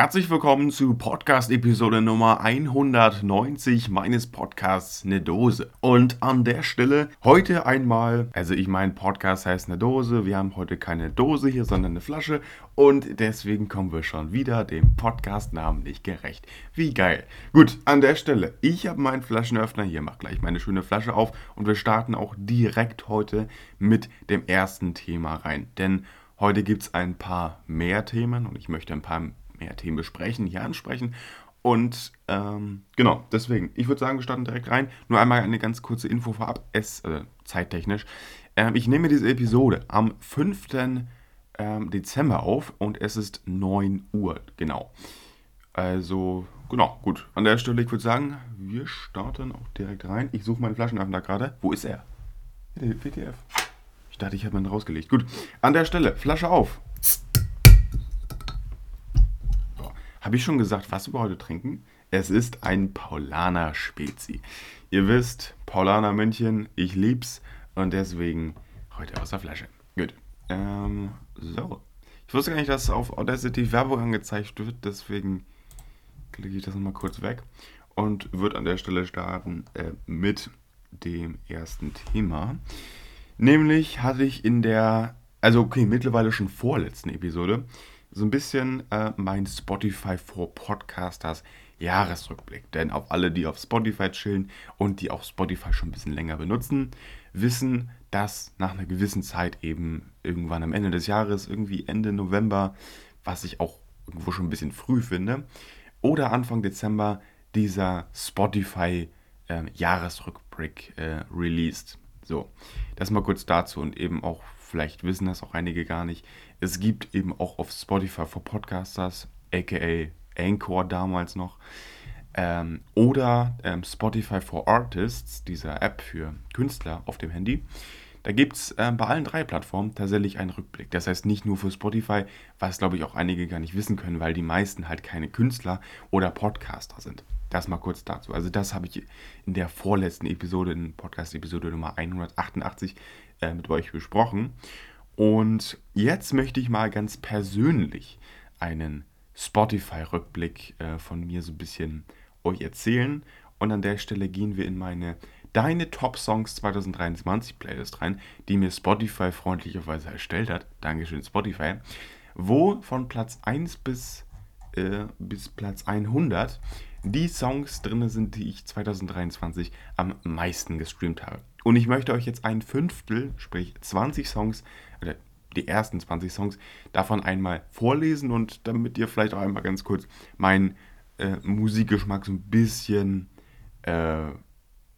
Herzlich willkommen zu Podcast-Episode Nummer 190 meines Podcasts Ne Dose. Und an der Stelle heute einmal, also ich mein Podcast heißt Ne Dose, wir haben heute keine Dose hier, sondern eine Flasche und deswegen kommen wir schon wieder dem Podcast-Namen nicht gerecht. Wie geil. Gut, an der Stelle, ich habe meinen Flaschenöffner hier, mach gleich meine schöne Flasche auf und wir starten auch direkt heute mit dem ersten Thema rein. Denn heute gibt es ein paar mehr Themen und ich möchte ein paar mehr Themen besprechen, hier ansprechen. Und ähm, genau, deswegen, ich würde sagen, wir starten direkt rein. Nur einmal eine ganz kurze Info vorab, es, äh, zeittechnisch. Ähm, ich nehme diese Episode am 5. Ähm, Dezember auf und es ist 9 Uhr, genau. Also, genau, gut. An der Stelle, ich würde sagen, wir starten auch direkt rein. Ich suche meinen Flaschenöffner gerade. Wo ist er? Der WTF. Ich dachte, ich habe ihn rausgelegt. Gut, an der Stelle, Flasche auf. Habe ich schon gesagt, was wir heute trinken? Es ist ein Paulaner Spezi. Ihr wisst, Paulaner München, ich lieb's und deswegen heute aus der Flasche. Gut. Ähm, so. Ich wusste gar nicht, dass auf Audacity Werbung angezeigt wird, deswegen klicke ich das nochmal kurz weg und würde an der Stelle starten äh, mit dem ersten Thema. Nämlich hatte ich in der, also okay, mittlerweile schon vorletzten Episode, so ein bisschen äh, mein Spotify for Podcasters Jahresrückblick. Denn auch alle, die auf Spotify chillen und die auch Spotify schon ein bisschen länger benutzen, wissen, dass nach einer gewissen Zeit eben irgendwann am Ende des Jahres, irgendwie Ende November, was ich auch irgendwo schon ein bisschen früh finde, oder Anfang Dezember dieser Spotify äh, Jahresrückblick äh, released. So, das mal kurz dazu und eben auch, vielleicht wissen das auch einige gar nicht, es gibt eben auch auf Spotify for Podcasters, aka Anchor damals noch, ähm, oder ähm, Spotify for Artists, dieser App für Künstler auf dem Handy. Da gibt es äh, bei allen drei Plattformen tatsächlich einen Rückblick. Das heißt nicht nur für Spotify, was glaube ich auch einige gar nicht wissen können, weil die meisten halt keine Künstler oder Podcaster sind. Das mal kurz dazu. Also das habe ich in der vorletzten Episode, in Podcast-Episode Nummer 188 äh, mit euch besprochen. Und jetzt möchte ich mal ganz persönlich einen Spotify-Rückblick äh, von mir so ein bisschen euch erzählen. Und an der Stelle gehen wir in meine Deine Top Songs 2023 Playlist rein, die mir Spotify freundlicherweise erstellt hat. Dankeschön, Spotify. Wo von Platz 1 bis, äh, bis Platz 100 die Songs drin sind, die ich 2023 am meisten gestreamt habe. Und ich möchte euch jetzt ein Fünftel, sprich 20 Songs, oder die ersten 20 Songs, davon einmal vorlesen und damit ihr vielleicht auch einmal ganz kurz meinen äh, Musikgeschmack so ein bisschen äh,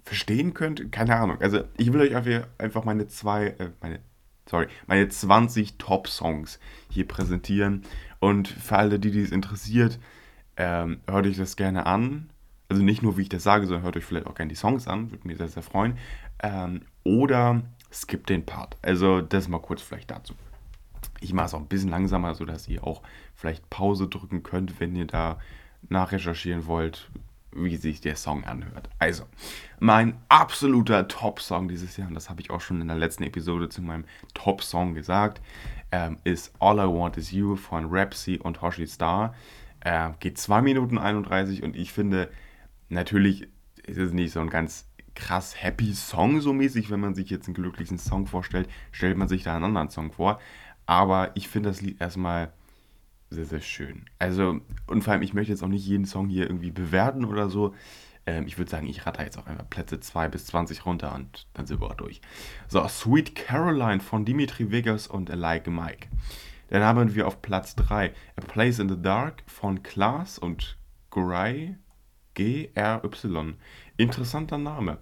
verstehen könnt. Keine Ahnung. Also ich will euch einfach meine zwei, äh, meine, sorry, meine 20 Top-Songs hier präsentieren. Und für alle, die dies interessiert, ähm, hört euch das gerne an. Also nicht nur, wie ich das sage, sondern hört euch vielleicht auch gerne die Songs an. Würde mich sehr, sehr freuen. Ähm, oder skippt den Part. Also das mal kurz vielleicht dazu. Ich mache es auch ein bisschen langsamer, sodass ihr auch vielleicht Pause drücken könnt, wenn ihr da nachrecherchieren wollt, wie sich der Song anhört. Also, mein absoluter Top-Song dieses Jahr, und das habe ich auch schon in der letzten Episode zu meinem Top-Song gesagt, ähm, ist All I Want Is You von Rapsy und Hoshi Star. Äh, geht 2 Minuten 31 und ich finde, natürlich ist es nicht so ein ganz krass happy Song so mäßig, wenn man sich jetzt einen glücklichen Song vorstellt, stellt man sich da einen anderen Song vor. Aber ich finde das Lied erstmal sehr, sehr schön. Also, und vor allem, ich möchte jetzt auch nicht jeden Song hier irgendwie bewerten oder so. Ähm, ich würde sagen, ich ratter jetzt auch einfach Plätze 2 bis 20 runter und dann sind wir auch durch. So, Sweet Caroline von Dimitri Vegas und Like Mike. Dann haben wir auf Platz 3 A Place in the Dark von Klaas und Gray. G-R-Y. Interessanter Name.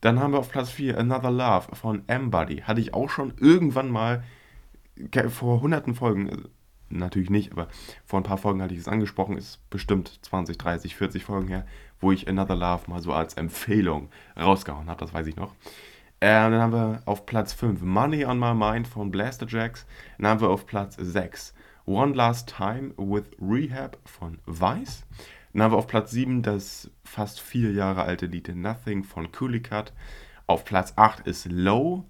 Dann haben wir auf Platz 4 Another Love von M-Buddy. Hatte ich auch schon irgendwann mal vor hunderten Folgen, äh, natürlich nicht, aber vor ein paar Folgen hatte ich es angesprochen, ist bestimmt 20, 30, 40 Folgen her, wo ich Another Love mal so als Empfehlung rausgehauen habe, das weiß ich noch. Äh, dann haben wir auf Platz 5 Money on My Mind von Blaster Jacks. Dann haben wir auf Platz 6 One Last Time with Rehab von Vice. Dann haben wir auf Platz 7 das fast vier Jahre alte Lied Nothing von Cut. Auf Platz 8 ist Low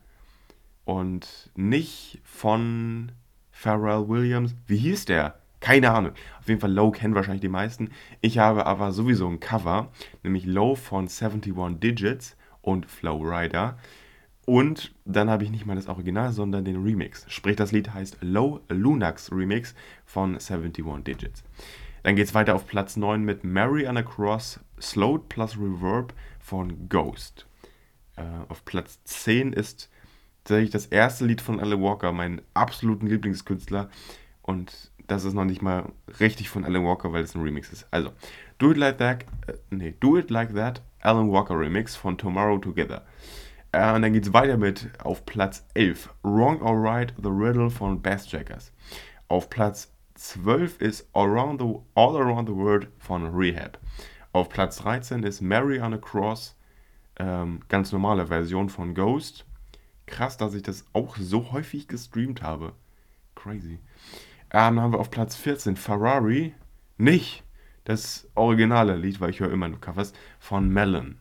und nicht von Pharrell Williams. Wie hieß der? Keine Ahnung. Auf jeden Fall Low kennen wahrscheinlich die meisten. Ich habe aber sowieso ein Cover, nämlich Low von 71 Digits und Flow Rider. Und dann habe ich nicht mal das Original, sondern den Remix. Sprich, das Lied heißt Low Lunax Remix von 71 Digits. Dann geht es weiter auf Platz 9 mit Mary on a Cross Slowed plus Reverb von Ghost. Äh, auf Platz 10 ist tatsächlich das erste Lied von Alan Walker, mein absoluten Lieblingskünstler. Und das ist noch nicht mal richtig von Alan Walker, weil es ein Remix ist. Also, Do It Like That, äh, nee, Do It Like That, Alan Walker Remix von Tomorrow Together. Äh, und dann geht es weiter mit auf Platz 11, Wrong or Right, The Riddle von Bass Jackers. Auf Platz 12 ist Around the, All Around the World von Rehab. Auf Platz 13 ist Mary on a Cross, ähm, ganz normale Version von Ghost. Krass, dass ich das auch so häufig gestreamt habe. Crazy. Ähm, dann haben wir auf Platz 14 Ferrari, nicht das originale Lied, weil ich höre immer nur Covers, von Melon.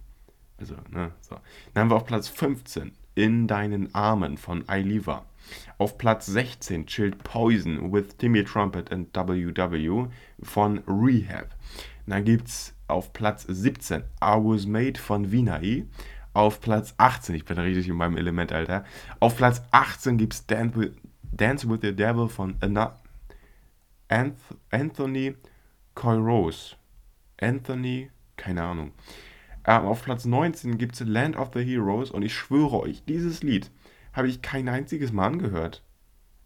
Also, ne, so. Dann haben wir auf Platz 15 In deinen Armen von Ailiva. Auf Platz 16 chillt Poison with Timmy Trumpet and WW von Rehab. Dann gibt es auf Platz 17 I Was Made von Vinai. Auf Platz 18, ich bin richtig in meinem Element, Alter. Auf Platz 18 gibt es Dance with, Dance with the Devil von Anthony Coirose. Anthony, keine Ahnung. Ähm, auf Platz 19 gibt es Land of the Heroes und ich schwöre euch, dieses Lied habe ich kein einziges Mal angehört.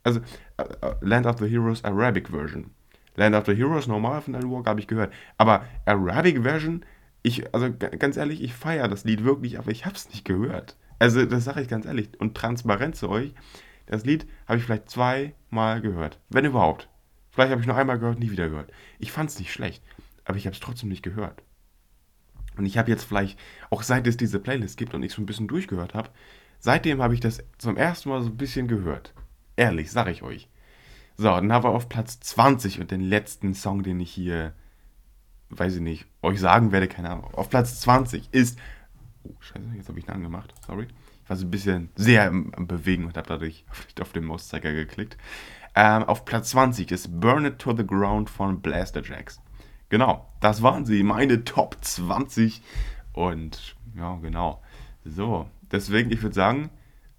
Also, äh, äh, Land of the Heroes Arabic Version. Land of the Heroes normal von Alan Walker habe ich gehört. Aber Arabic Version, ich, also ganz ehrlich, ich feiere das Lied wirklich, aber ich habe es nicht gehört. Also, das sage ich ganz ehrlich. Und transparent zu euch, das Lied habe ich vielleicht zweimal gehört. Wenn überhaupt. Vielleicht habe ich nur einmal gehört, nie wieder gehört. Ich fand es nicht schlecht, aber ich habe es trotzdem nicht gehört. Und ich habe jetzt vielleicht, auch seit es diese Playlist gibt und ich so ein bisschen durchgehört habe, seitdem habe ich das zum ersten Mal so ein bisschen gehört. Ehrlich, sage ich euch. So, dann haben wir auf Platz 20 und den letzten Song, den ich hier, weiß ich nicht, euch sagen werde, keine Ahnung. Auf Platz 20 ist. Oh, scheiße, jetzt habe ich ihn angemacht. Sorry. Ich war so ein bisschen sehr am Bewegen und habe dadurch auf den Mauszeiger geklickt. Ähm, auf Platz 20 ist Burn It to the Ground von Blaster Jacks. Genau, das waren sie, meine Top 20. Und ja, genau. So, deswegen, ich würde sagen,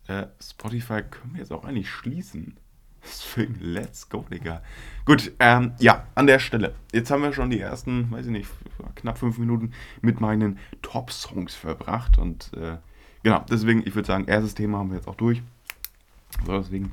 äh, Spotify können wir jetzt auch eigentlich schließen. Deswegen, let's go, Digga. Gut, ähm, ja, an der Stelle. Jetzt haben wir schon die ersten, weiß ich nicht, knapp fünf Minuten mit meinen Top-Songs verbracht. Und äh, genau, deswegen, ich würde sagen, erstes Thema haben wir jetzt auch durch. So, deswegen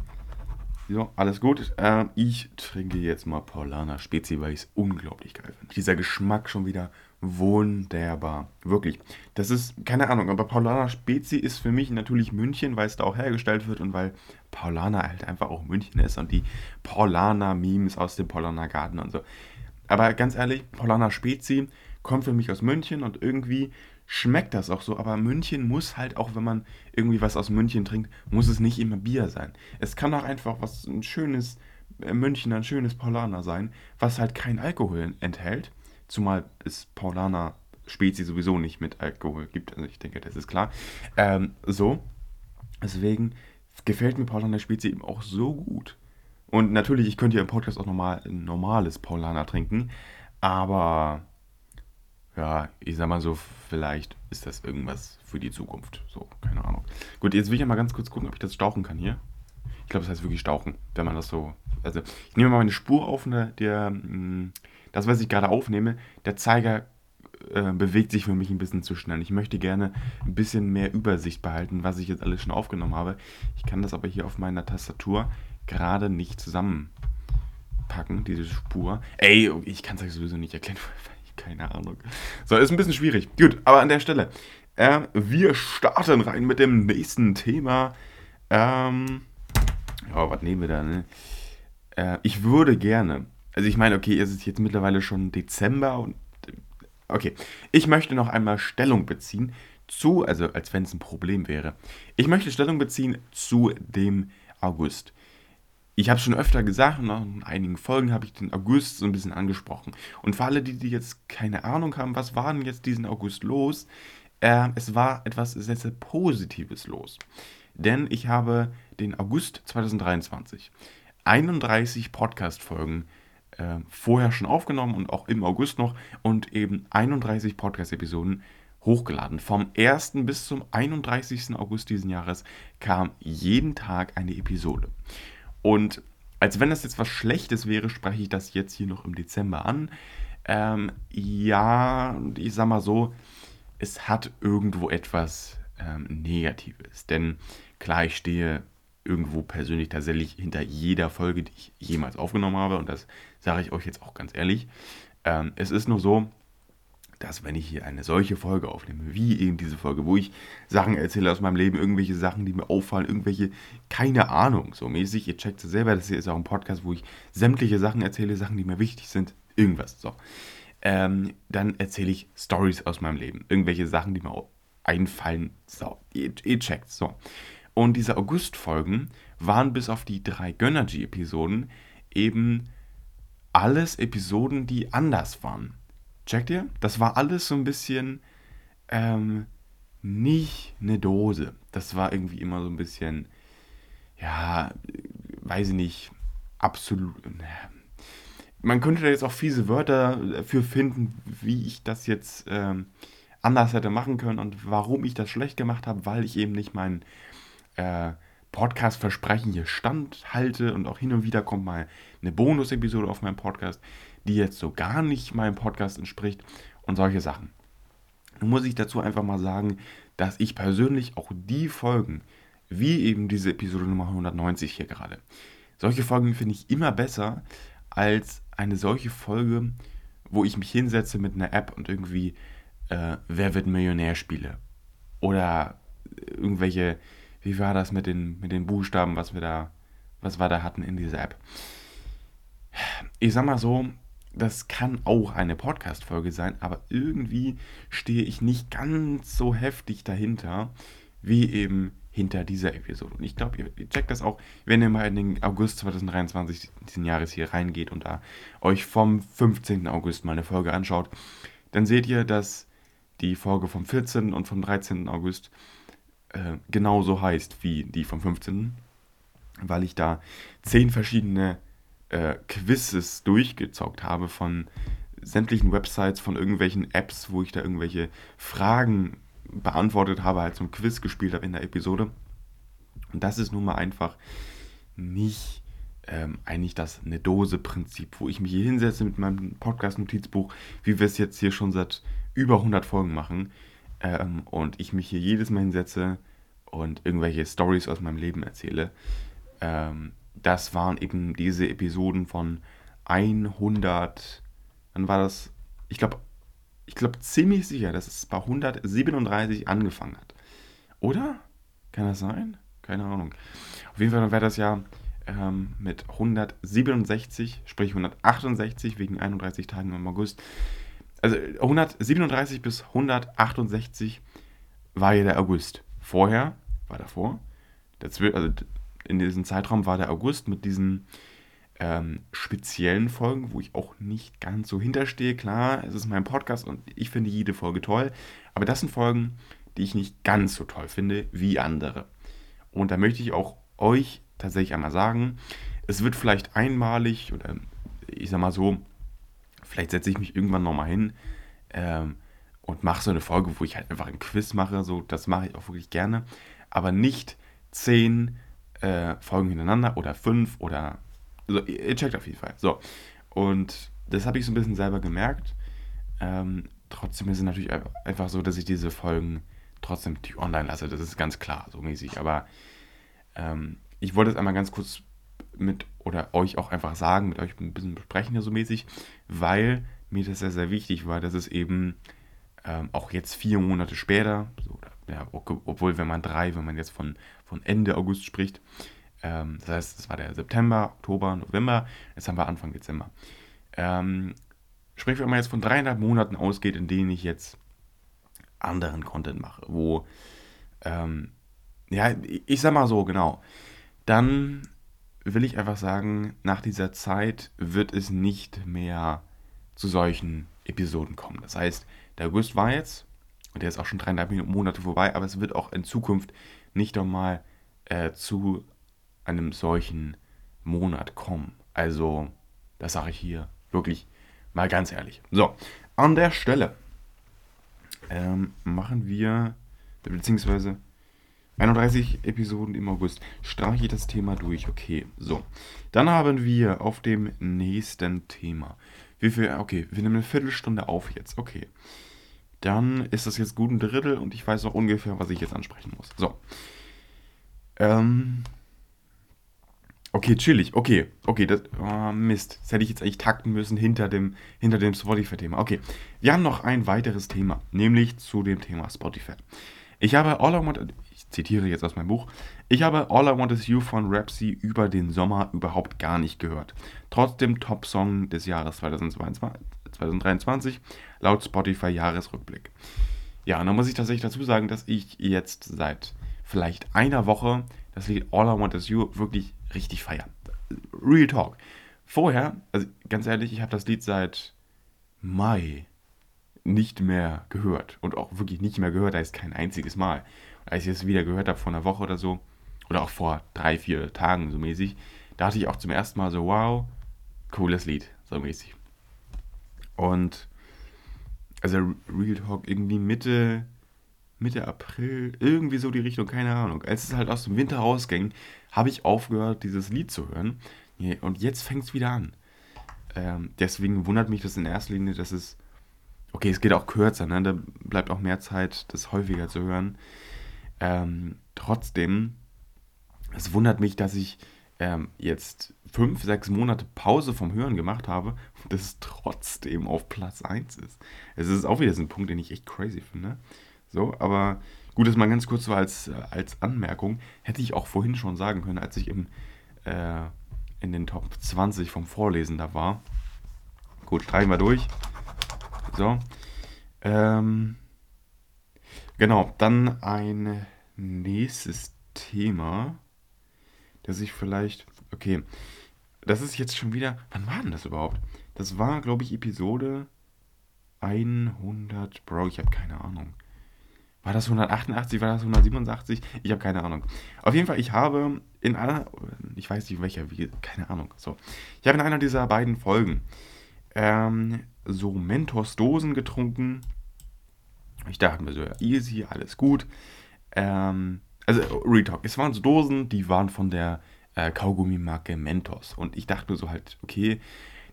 so, alles gut. Äh, ich trinke jetzt mal Paulaner Spezi, weil ich es unglaublich geil finde. Dieser Geschmack schon wieder wunderbar. Wirklich. Das ist, keine Ahnung, aber Paulaner Spezi ist für mich natürlich München, weil es da auch hergestellt wird und weil Paulaner halt einfach auch München ist und die Paulaner Memes aus dem Paulaner Garten und so. Aber ganz ehrlich, Paulaner Spezi kommt für mich aus München und irgendwie schmeckt das auch so, aber München muss halt auch, wenn man irgendwie was aus München trinkt, muss es nicht immer Bier sein. Es kann auch einfach was ein schönes äh, München, ein schönes Paulaner sein, was halt kein Alkohol enthält, zumal es Paulaner Spezi sowieso nicht mit Alkohol gibt, also ich denke, das ist klar. Ähm, so, deswegen gefällt mir Paulaner Spezi eben auch so gut. Und natürlich, ich könnte ja im Podcast auch nochmal ein normales Paulaner trinken, aber ja, ich sag mal so, vielleicht ist das irgendwas für die Zukunft. So, keine Ahnung. Gut, jetzt will ich ja mal ganz kurz gucken, ob ich das stauchen kann hier. Ich glaube, das heißt wirklich stauchen, wenn man das so. Also, ich nehme mal meine Spur auf, ne, der, mm, das, was ich gerade aufnehme, der Zeiger äh, bewegt sich für mich ein bisschen zu schnell. Ich möchte gerne ein bisschen mehr Übersicht behalten, was ich jetzt alles schon aufgenommen habe. Ich kann das aber hier auf meiner Tastatur gerade nicht zusammenpacken, diese Spur. Ey, ich kann es euch sowieso nicht erklären, keine Ahnung. So, ist ein bisschen schwierig. Gut, aber an der Stelle. Äh, wir starten rein mit dem nächsten Thema. Ähm, ja, was nehmen wir da? Ne? Äh, ich würde gerne, also ich meine, okay, es ist jetzt mittlerweile schon Dezember und okay, ich möchte noch einmal Stellung beziehen zu, also als wenn es ein Problem wäre. Ich möchte Stellung beziehen zu dem August ich habe schon öfter gesagt, und in einigen Folgen habe ich den August so ein bisschen angesprochen. Und für alle, die, die jetzt keine Ahnung haben, was war denn jetzt diesen August los? Äh, es war etwas sehr, sehr Positives los. Denn ich habe den August 2023 31 Podcast-Folgen äh, vorher schon aufgenommen und auch im August noch und eben 31 Podcast-Episoden hochgeladen. Vom 1. bis zum 31. August diesen Jahres kam jeden Tag eine Episode. Und als wenn das jetzt was Schlechtes wäre, spreche ich das jetzt hier noch im Dezember an. Ähm, ja, ich sag mal so, es hat irgendwo etwas ähm, Negatives. Denn klar, ich stehe irgendwo persönlich tatsächlich hinter jeder Folge, die ich jemals aufgenommen habe. Und das sage ich euch jetzt auch ganz ehrlich. Ähm, es ist nur so, dass wenn ich hier eine solche Folge aufnehme, wie eben diese Folge, wo ich Sachen erzähle aus meinem Leben, irgendwelche Sachen, die mir auffallen, irgendwelche, keine Ahnung, so mäßig, ihr checkt es selber, das hier ist auch ein Podcast, wo ich sämtliche Sachen erzähle, Sachen, die mir wichtig sind, irgendwas, so. Ähm, dann erzähle ich Stories aus meinem Leben, irgendwelche Sachen, die mir einfallen, so, ihr, ihr checkt, so. Und diese August-Folgen waren bis auf die drei Gönnergy-Episoden eben alles Episoden, die anders waren. Checkt ihr? Das war alles so ein bisschen ähm, nicht eine Dose. Das war irgendwie immer so ein bisschen, ja, weiß ich nicht, absolut. Man könnte da jetzt auch fiese Wörter dafür finden, wie ich das jetzt ähm, anders hätte machen können und warum ich das schlecht gemacht habe, weil ich eben nicht meinen äh, Podcast-Versprechen hier standhalte und auch hin und wieder kommt mal eine Bonus-Episode auf meinem Podcast, die jetzt so gar nicht meinem Podcast entspricht und solche Sachen. Nun muss ich dazu einfach mal sagen, dass ich persönlich auch die Folgen, wie eben diese Episode Nummer 190 hier gerade, solche Folgen finde ich immer besser als eine solche Folge, wo ich mich hinsetze mit einer App und irgendwie äh, Wer wird Millionär spiele. Oder irgendwelche wie war das mit den, mit den Buchstaben, was wir da, was wir da hatten in dieser App. Ich sag mal so, das kann auch eine Podcast-Folge sein, aber irgendwie stehe ich nicht ganz so heftig dahinter, wie eben hinter dieser Episode. Und ich glaube, ihr, checkt das auch, wenn ihr mal in den August 2023 diesen Jahres hier reingeht und da euch vom 15. August mal eine Folge anschaut, dann seht ihr, dass die Folge vom 14. und vom 13. August äh, genauso heißt wie die vom 15. Weil ich da zehn verschiedene äh, Quizzes durchgezockt habe von sämtlichen Websites, von irgendwelchen Apps, wo ich da irgendwelche Fragen beantwortet habe, halt so ein Quiz gespielt habe in der Episode. Und das ist nun mal einfach nicht ähm, eigentlich das eine Dose-Prinzip, wo ich mich hier hinsetze mit meinem Podcast-Notizbuch, wie wir es jetzt hier schon seit über 100 Folgen machen, ähm, und ich mich hier jedes Mal hinsetze und irgendwelche Stories aus meinem Leben erzähle. Ähm, das waren eben diese Episoden von 100, dann war das, ich glaube, ich glaube ziemlich sicher, dass es bei 137 angefangen hat. Oder? Kann das sein? Keine Ahnung. Auf jeden Fall wäre das ja ähm, mit 167, sprich 168 wegen 31 Tagen im August, also 137 bis 168 war ja der August. Vorher, war davor, dazwischen, also in diesem Zeitraum war der August mit diesen ähm, speziellen Folgen, wo ich auch nicht ganz so hinterstehe. Klar, es ist mein Podcast und ich finde jede Folge toll, aber das sind Folgen, die ich nicht ganz so toll finde wie andere. Und da möchte ich auch euch tatsächlich einmal sagen, es wird vielleicht einmalig oder ich sag mal so, Vielleicht setze ich mich irgendwann nochmal hin ähm, und mache so eine Folge, wo ich halt einfach ein Quiz mache. So, das mache ich auch wirklich gerne. Aber nicht zehn äh, Folgen hintereinander oder fünf oder. So, ihr checkt auf jeden Fall. So. Und das habe ich so ein bisschen selber gemerkt. Ähm, trotzdem ist es natürlich einfach so, dass ich diese Folgen trotzdem online lasse. Das ist ganz klar, so mäßig. Aber ähm, ich wollte es einmal ganz kurz mit oder euch auch einfach sagen, mit euch ein bisschen besprechen, so mäßig, weil mir das sehr, sehr wichtig war, dass es eben ähm, auch jetzt vier Monate später, so, ja, obwohl wenn man drei, wenn man jetzt von, von Ende August spricht, ähm, das heißt, es war der September, Oktober, November, jetzt haben wir Anfang Dezember. Ähm, sprich, wenn man jetzt von dreieinhalb Monaten ausgeht, in denen ich jetzt anderen Content mache, wo, ähm, ja, ich sag mal so, genau, dann will ich einfach sagen, nach dieser Zeit wird es nicht mehr zu solchen Episoden kommen. Das heißt, der August war jetzt, und der ist auch schon dreieinhalb Monate vorbei, aber es wird auch in Zukunft nicht nochmal äh, zu einem solchen Monat kommen. Also Das sage ich hier wirklich mal ganz ehrlich. So, an der Stelle ähm, machen wir, beziehungsweise 31 Episoden im August, streiche ich das Thema durch. Okay, so. Dann haben wir auf dem nächsten Thema. Wie viel, okay, wir nehmen eine Viertelstunde auf jetzt. Okay. Dann ist das jetzt gut ein Drittel und ich weiß auch ungefähr, was ich jetzt ansprechen muss. So. Ähm, Okay, chillig. Okay, okay, das, oh Mist. Das hätte ich jetzt eigentlich takten müssen hinter dem, hinter dem Spotify-Thema. Okay, wir haben noch ein weiteres Thema, nämlich zu dem Thema Spotify. Ich habe All I Want, zitiere jetzt aus meinem Buch, ich habe All I Want Is You von Rapsy über den Sommer überhaupt gar nicht gehört. Trotzdem Top-Song des Jahres 2022, 2023 laut Spotify Jahresrückblick. Ja, und dann muss ich tatsächlich dazu sagen, dass ich jetzt seit vielleicht einer Woche das Lied All I Want Is You wirklich richtig feiern. Real Talk. Vorher, also ganz ehrlich, ich habe das Lied seit Mai nicht mehr gehört. Und auch wirklich nicht mehr gehört, da ist kein einziges Mal. Als ich es wieder gehört habe vor einer Woche oder so, oder auch vor drei, vier Tagen so mäßig, da hatte ich auch zum ersten Mal so, wow, cooles Lied, so mäßig. Und also Real Talk irgendwie Mitte, Mitte April, irgendwie so die Richtung, keine Ahnung. Als es halt aus dem Winter rausging, habe ich aufgehört, dieses Lied zu hören. Und jetzt fängt es wieder an. Ähm, deswegen wundert mich das in erster Linie, dass es. Okay, es geht auch kürzer, ne? da bleibt auch mehr Zeit, das häufiger zu hören. Ähm, trotzdem, es wundert mich, dass ich ähm, jetzt fünf, sechs Monate Pause vom Hören gemacht habe und das trotzdem auf Platz 1 ist. Es ist auch wieder so ein Punkt, den ich echt crazy finde. So, aber gut, das mal ganz kurz so als, äh, als Anmerkung. Hätte ich auch vorhin schon sagen können, als ich im, äh, in den Top 20 vom Vorlesen da war. Gut, streichen wir durch. So. Ähm, genau, dann ein nächstes Thema, das ich vielleicht. Okay, das ist jetzt schon wieder. Wann war denn das überhaupt? Das war, glaube ich, Episode 100. Bro, ich habe keine Ahnung. War das 188, war das 187? Ich habe keine Ahnung. Auf jeden Fall, ich habe in einer, ich weiß nicht welcher, wie, keine Ahnung. So, ich habe in einer dieser beiden Folgen ähm, so Mentos-Dosen getrunken. Ich dachte mir so, ja, easy, alles gut. Ähm, also, Retalk, es waren so Dosen, die waren von der äh, Kaugummi-Marke Mentos. Und ich dachte mir so halt, okay,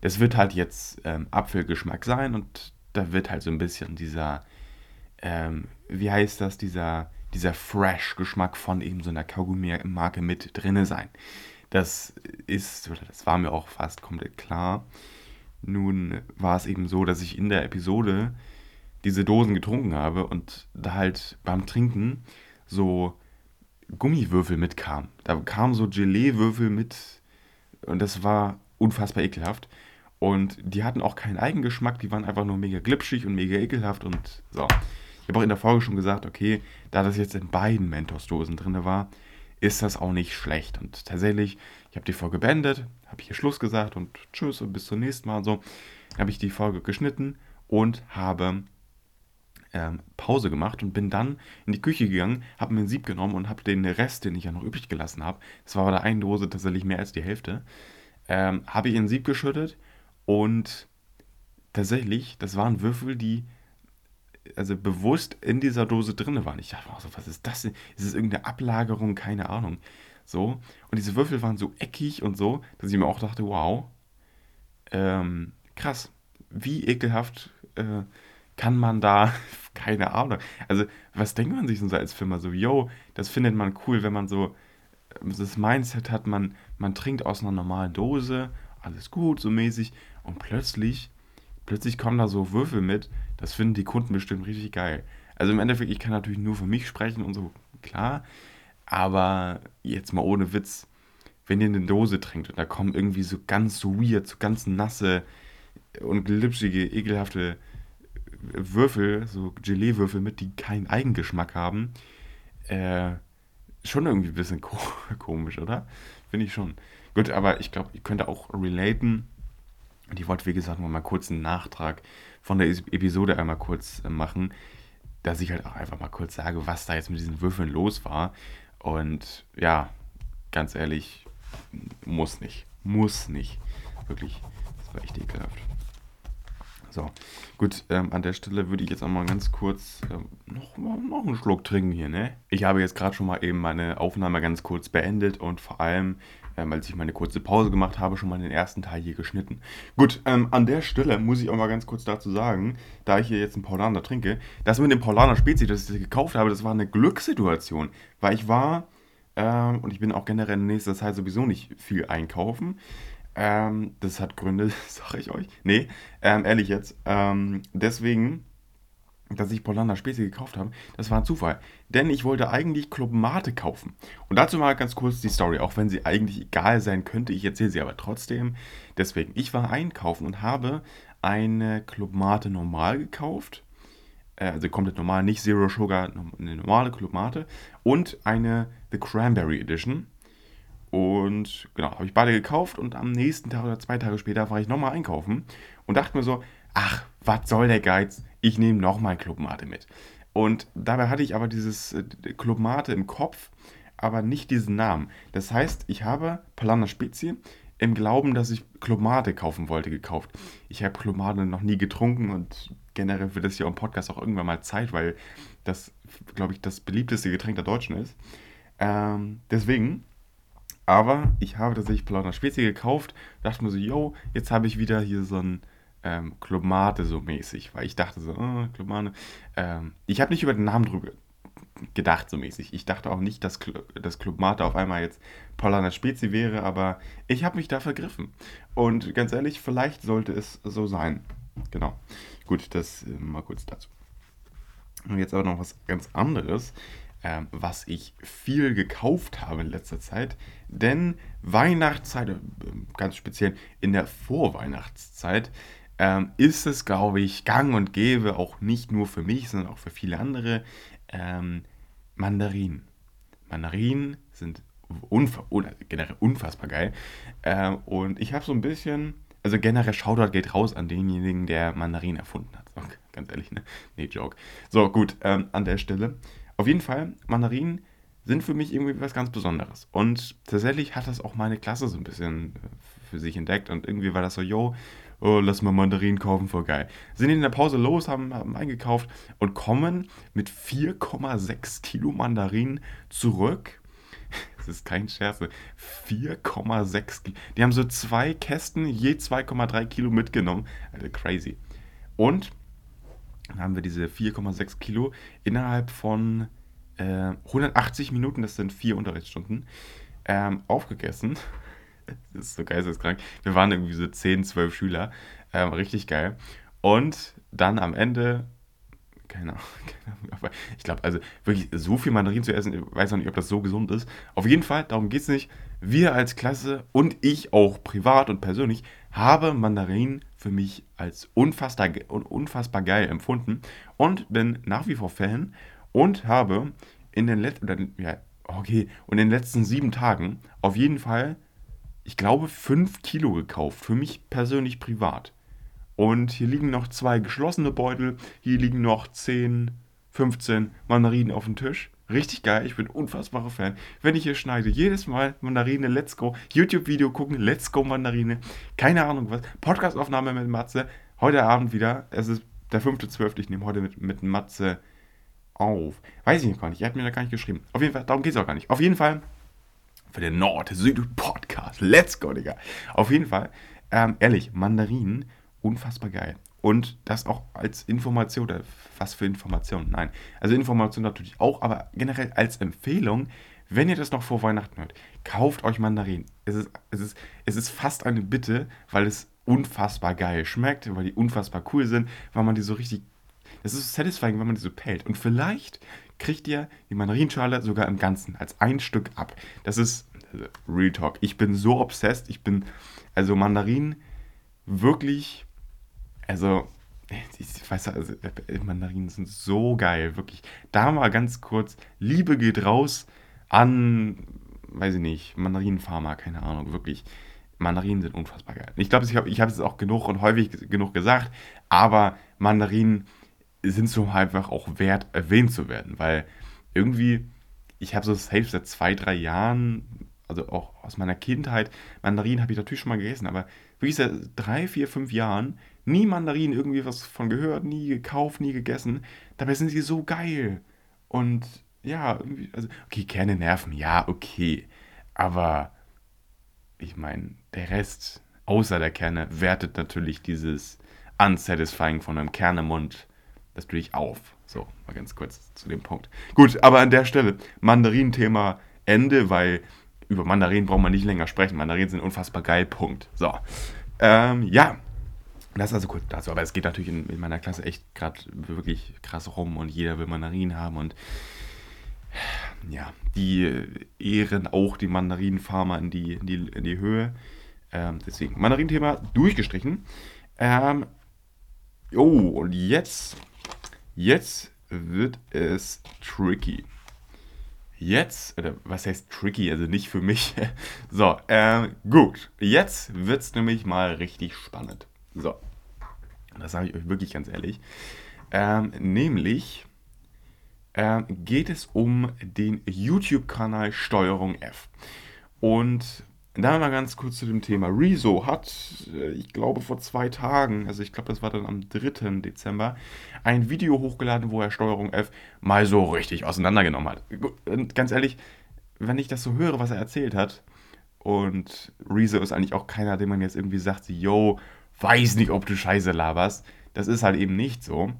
das wird halt jetzt ähm, Apfelgeschmack sein und da wird halt so ein bisschen dieser ähm, wie heißt das, dieser, dieser Fresh-Geschmack von eben so einer Kaugummi-Marke mit drinne sein. Das ist, oder das war mir auch fast komplett klar. Nun war es eben so, dass ich in der Episode diese Dosen getrunken habe und da halt beim Trinken so Gummiwürfel mitkam. Da kamen so Gelee-Würfel mit und das war unfassbar ekelhaft. Und die hatten auch keinen Eigengeschmack, die waren einfach nur mega glitschig und mega ekelhaft und so. Ich habe auch in der Folge schon gesagt, okay, da das jetzt in beiden Mentos-Dosen drin war, ist das auch nicht schlecht. Und tatsächlich, ich habe die Folge beendet, habe hier Schluss gesagt und tschüss und bis zum nächsten Mal und so. Habe ich die Folge geschnitten und habe ähm, Pause gemacht und bin dann in die Küche gegangen, habe mir ein Sieb genommen und habe den Rest, den ich ja noch übrig gelassen habe, das war bei der einen Dose tatsächlich mehr als die Hälfte, ähm, habe ich in ein Sieb geschüttet und tatsächlich, das waren Würfel, die also bewusst in dieser Dose drin waren. Ich dachte, so, was ist das? Ist es irgendeine Ablagerung? Keine Ahnung. So. Und diese Würfel waren so eckig und so, dass ich mir auch dachte, wow, ähm, krass. Wie ekelhaft äh, kann man da, keine Ahnung. Also, was denkt man sich so als Firma? So, yo, das findet man cool, wenn man so äh, das Mindset hat, man, man trinkt aus einer normalen Dose, alles gut, so mäßig, und plötzlich, plötzlich kommen da so Würfel mit, das finden die Kunden bestimmt richtig geil. Also im Endeffekt, ich kann natürlich nur für mich sprechen und so, klar. Aber jetzt mal ohne Witz, wenn ihr eine Dose trinkt und da kommen irgendwie so ganz weird, so ganz nasse und glitschige, ekelhafte Würfel, so Gelee-Würfel mit, die keinen Eigengeschmack haben, äh, schon irgendwie ein bisschen komisch, oder? Finde ich schon. Gut, aber ich glaube, ihr könnt auch relaten. Und ich wollte, wie gesagt, mal kurz einen Nachtrag von der Episode einmal kurz äh, machen, dass ich halt auch einfach mal kurz sage, was da jetzt mit diesen Würfeln los war. Und ja, ganz ehrlich, muss nicht. Muss nicht. Wirklich. echt ekelhaft. So, gut, ähm, an der Stelle würde ich jetzt auch mal ganz kurz ähm, noch, noch einen Schluck trinken hier, ne? Ich habe jetzt gerade schon mal eben meine Aufnahme ganz kurz beendet und vor allem, ähm, als ich meine kurze Pause gemacht habe, schon mal den ersten Teil hier geschnitten. Gut, ähm, an der Stelle muss ich auch mal ganz kurz dazu sagen, da ich hier jetzt einen Paulaner trinke, das mit dem Paulaner Spezi, das ich gekauft habe, das war eine Glückssituation, weil ich war, ähm, und ich bin auch generell in nächster Zeit sowieso nicht viel einkaufen, ähm, das hat Gründe, sag ich euch. Nee, ähm, ehrlich jetzt. Ähm, deswegen, dass ich Polanda Spezi gekauft habe, das war ein Zufall. Denn ich wollte eigentlich Club Mate kaufen. Und dazu mal ganz kurz die Story, auch wenn sie eigentlich egal sein könnte. Ich erzähle sie aber trotzdem. Deswegen, ich war einkaufen und habe eine Club Mate normal gekauft. Äh, also komplett normal, nicht Zero Sugar, eine normale Club Mate. Und eine The Cranberry Edition. Und genau, habe ich beide gekauft und am nächsten Tag oder zwei Tage später war ich nochmal einkaufen und dachte mir so, ach, was soll der Geiz? Ich nehme nochmal Club Mate mit. Und dabei hatte ich aber dieses äh, Club Mate im Kopf, aber nicht diesen Namen. Das heißt, ich habe Palana Spezie im Glauben, dass ich Club Mate kaufen wollte, gekauft. Ich habe Club Mate noch nie getrunken und generell wird das hier im Podcast auch irgendwann mal Zeit, weil das, glaube ich, das beliebteste Getränk der Deutschen ist. Ähm, deswegen aber ich habe tatsächlich Plauder Spezi gekauft, dachte mir so, yo, jetzt habe ich wieder hier so ein ähm, Club Mate so mäßig, weil ich dachte so, oh, Club Mate. Ähm, ich habe nicht über den Namen drüber gedacht so mäßig. Ich dachte auch nicht, dass, dass Club Mate auf einmal jetzt Paulaner Spezi wäre, aber ich habe mich da vergriffen. Und ganz ehrlich, vielleicht sollte es so sein. Genau. Gut, das äh, mal kurz dazu. Und jetzt aber noch was ganz anderes ähm, was ich viel gekauft habe in letzter Zeit. Denn Weihnachtszeit, äh, ganz speziell in der Vorweihnachtszeit, ähm, ist es, glaube ich, gang und gäbe, auch nicht nur für mich, sondern auch für viele andere, ähm, Mandarinen. Mandarinen sind unfa generell unfassbar geil. Ähm, und ich habe so ein bisschen, also generell Shoutout geht raus an denjenigen, der Mandarinen erfunden hat. Okay, ganz ehrlich, ne? Nee, Joke. So, gut, ähm, an der Stelle. Auf jeden Fall, Mandarinen sind für mich irgendwie was ganz Besonderes. Und tatsächlich hat das auch meine Klasse so ein bisschen äh, für sich entdeckt. Und irgendwie war das so, yo, oh, lass mal Mandarinen kaufen, voll geil. Sind in der Pause los, haben, haben eingekauft und kommen mit 4,6 Kilo Mandarinen zurück. Das ist kein Scherz. 4,6 Kilo. Die haben so zwei Kästen, je 2,3 Kilo mitgenommen. Alter, crazy. Und haben wir diese 4,6 Kilo innerhalb von äh, 180 Minuten, das sind vier Unterrichtsstunden, ähm, aufgegessen. Das ist so geisteskrank. Wir waren irgendwie so 10, 12 Schüler. Ähm, richtig geil. Und dann am Ende, keine Ahnung, keine Ahnung aber ich glaube, also wirklich so viel Mandarin zu essen, ich weiß noch nicht, ob das so gesund ist. Auf jeden Fall, darum geht es nicht. Wir als Klasse und ich auch privat und persönlich habe Mandarinen für mich als unfassbar, unfassbar geil empfunden und bin nach wie vor Fan und habe in den letzten, ja, okay, und in den letzten sieben Tagen auf jeden Fall, ich glaube, fünf Kilo gekauft, für mich persönlich privat. Und hier liegen noch zwei geschlossene Beutel, hier liegen noch 10, 15 Mandarinen auf dem Tisch. Richtig geil, ich bin unfassbarer Fan. Wenn ich hier schneide, jedes Mal Mandarine, let's go. YouTube-Video gucken, let's go Mandarine. Keine Ahnung was. Podcast-Aufnahme mit Matze. Heute Abend wieder. Es ist der 5.12. Ich nehme heute mit, mit Matze auf. Weiß ich nicht gar nicht. Er hat mir da gar nicht geschrieben. Auf jeden Fall, darum geht es auch gar nicht. Auf jeden Fall für den Nord-Süd-Podcast. Let's go, Digga. Auf jeden Fall, ähm, ehrlich, Mandarinen, unfassbar geil. Und das auch als Information, oder was für Information? Nein. Also Information natürlich auch, aber generell als Empfehlung, wenn ihr das noch vor Weihnachten hört, kauft euch Mandarinen. Es ist, es ist, es ist fast eine Bitte, weil es unfassbar geil schmeckt, weil die unfassbar cool sind, weil man die so richtig. Es ist satisfying, wenn man die so pellt. Und vielleicht kriegt ihr die Mandarinschale sogar im Ganzen als ein Stück ab. Das ist Real Talk. Ich bin so obsessed. Ich bin, also Mandarinen wirklich also, ich weiß also, Mandarinen sind so geil, wirklich. Da mal ganz kurz, Liebe geht raus an, weiß ich nicht, Mandarinenfarmer, keine Ahnung, wirklich. Mandarinen sind unfassbar geil. Ich glaube, ich habe ich hab es auch genug und häufig genug gesagt, aber Mandarinen sind so einfach auch wert, erwähnt zu werden, weil irgendwie, ich habe so safe seit zwei, drei Jahren, also auch aus meiner Kindheit, Mandarinen habe ich natürlich schon mal gegessen, aber wirklich seit drei, vier, fünf Jahren nie Mandarinen irgendwie was von gehört, nie gekauft, nie gegessen. Dabei sind sie so geil. Und ja, also, okay, Kerne nerven, ja, okay. Aber ich meine, der Rest, außer der Kerne, wertet natürlich dieses Unsatisfying von einem Kernemund natürlich auf. So, mal ganz kurz zu dem Punkt. Gut, aber an der Stelle, Mandarin-Thema Ende, weil über Mandarinen braucht man nicht länger sprechen. Mandarinen sind unfassbar geil, Punkt. So, ähm, ja, das ist also kurz dazu. Aber es geht natürlich in, in meiner Klasse echt gerade wirklich krass rum und jeder will Mandarinen haben und ja, die ehren auch die Mandarinenfarmer in die, in die, in die Höhe. Ähm, deswegen, Mandarinenthema durchgestrichen. Ähm, oh, und jetzt, jetzt wird es tricky. Jetzt, oder was heißt tricky, also nicht für mich. so, ähm, gut. Jetzt wird es nämlich mal richtig spannend. So, das sage ich euch wirklich ganz ehrlich. Ähm, nämlich äh, geht es um den YouTube-Kanal Steuerung F. Und da mal ganz kurz zu dem Thema. Rezo hat, äh, ich glaube vor zwei Tagen, also ich glaube das war dann am 3. Dezember, ein Video hochgeladen, wo er Steuerung F mal so richtig auseinandergenommen hat. Und ganz ehrlich, wenn ich das so höre, was er erzählt hat, und Rezo ist eigentlich auch keiner, dem man jetzt irgendwie sagt, yo, weiß nicht, ob du Scheiße laberst. Das ist halt eben nicht so.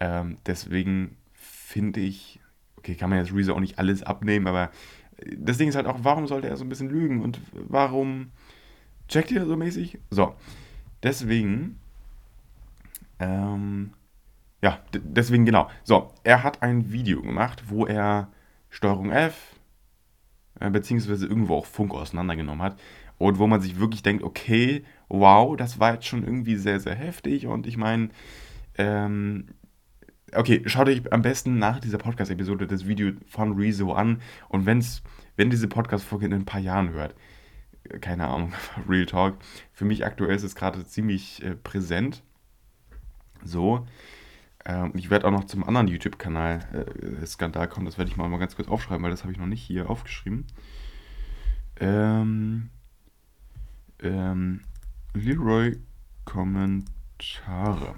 Ähm, deswegen finde ich, okay, kann man jetzt Rezo auch nicht alles abnehmen, aber das Ding ist halt auch, warum sollte er so ein bisschen lügen und warum checkt ihr so mäßig? So, deswegen, ähm, ja, deswegen genau. So, er hat ein Video gemacht, wo er Steuerung F, äh, beziehungsweise irgendwo auch Funk auseinandergenommen hat und wo man sich wirklich denkt, okay, wow, das war jetzt schon irgendwie sehr, sehr heftig und ich meine, ähm, okay, schaut euch am besten nach dieser Podcast-Episode das Video von Rezo an und wenn's, wenn diese Podcast-Folge in ein paar Jahren hört, keine Ahnung, Real Talk, für mich aktuell ist es gerade ziemlich äh, präsent. So. Ähm, ich werde auch noch zum anderen YouTube-Kanal äh, Skandal kommen, das werde ich mal, mal ganz kurz aufschreiben, weil das habe ich noch nicht hier aufgeschrieben. Ähm, ähm, Leroy Kommentare.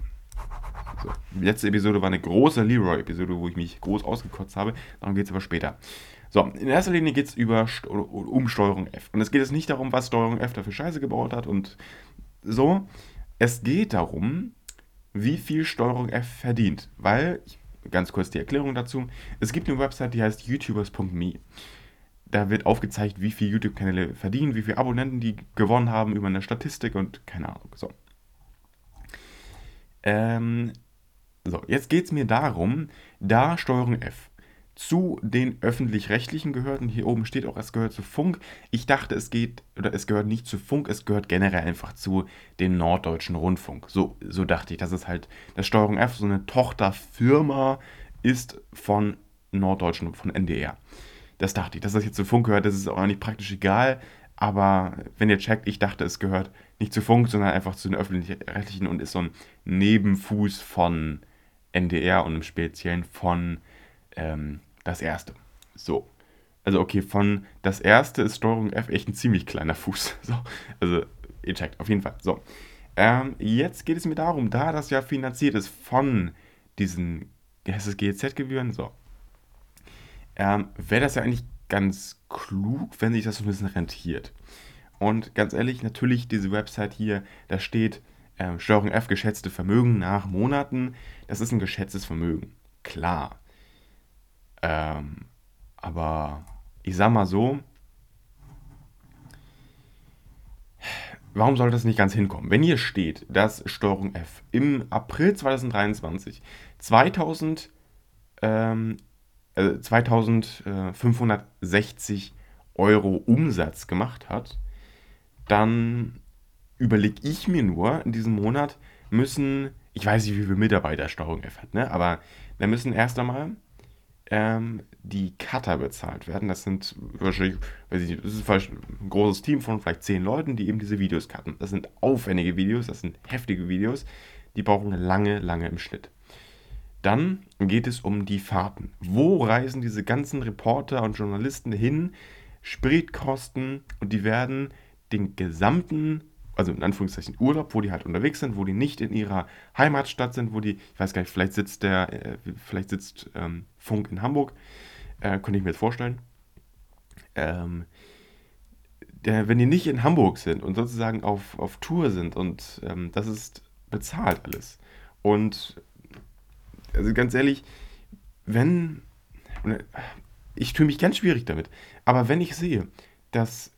So, die letzte Episode war eine große Leroy-Episode, wo ich mich groß ausgekotzt habe. Darum geht es aber später. So, in erster Linie geht es um Steuerung F. Und es geht jetzt nicht darum, was Steuerung F dafür Scheiße gebaut hat und so. Es geht darum, wie viel Steuerung F verdient. Weil, ganz kurz die Erklärung dazu, es gibt eine Website, die heißt youtubers.me. Da wird aufgezeigt, wie viel YouTube-Kanäle verdienen, wie viele Abonnenten die gewonnen haben über eine Statistik und keine Ahnung. So. Ähm, so, jetzt geht es mir darum, da Steuerung F zu den öffentlich-rechtlichen gehört und hier oben steht auch, es gehört zu Funk. Ich dachte, es geht, oder es gehört nicht zu Funk, es gehört generell einfach zu dem Norddeutschen Rundfunk. So, so dachte ich, dass es halt, dass Steuerung F so eine Tochterfirma ist von Norddeutschen, von NDR. Das dachte ich, dass das jetzt zu Funk gehört, das ist auch eigentlich praktisch egal. Aber wenn ihr checkt, ich dachte, es gehört nicht zu Funk, sondern einfach zu den öffentlich-rechtlichen und ist so ein Nebenfuß von NDR und im Speziellen von ähm, das Erste. So. Also okay, von das Erste ist Steuerung F echt ein ziemlich kleiner Fuß. So. Also ihr checkt, auf jeden Fall. So. Ähm, jetzt geht es mir darum, da das ja finanziert ist von diesen, wie heißt es, GEZ-Gebühren, so. Ähm, Wäre das ja eigentlich ganz klug, wenn sich das so ein bisschen rentiert. Und ganz ehrlich, natürlich diese Website hier, da steht äh, Steuerung F geschätzte Vermögen nach Monaten. Das ist ein geschätztes Vermögen. Klar. Ähm, aber ich sag mal so, warum soll das nicht ganz hinkommen? Wenn hier steht, dass Steuerung F im April 2023 2000 ähm, 2560 Euro Umsatz gemacht hat, dann überlege ich mir nur, in diesem Monat müssen, ich weiß nicht, wie viele Mitarbeiter Steuerung F hat, ne? aber da müssen erst einmal ähm, die Cutter bezahlt werden. Das sind wahrscheinlich, weiß ich nicht, das ist ein großes Team von vielleicht zehn Leuten, die eben diese Videos cutten. Das sind aufwendige Videos, das sind heftige Videos, die brauchen lange, lange im Schnitt. Dann geht es um die Fahrten. Wo reisen diese ganzen Reporter und Journalisten hin? Spritkosten und die werden den gesamten also in Anführungszeichen Urlaub, wo die halt unterwegs sind, wo die nicht in ihrer Heimatstadt sind, wo die, ich weiß gar nicht, vielleicht sitzt der, äh, vielleicht sitzt ähm, Funk in Hamburg, äh, könnte ich mir jetzt vorstellen. Ähm, der, wenn die nicht in Hamburg sind und sozusagen auf, auf Tour sind und ähm, das ist bezahlt alles. Und also ganz ehrlich, wenn, ich tue mich ganz schwierig damit, aber wenn ich sehe, dass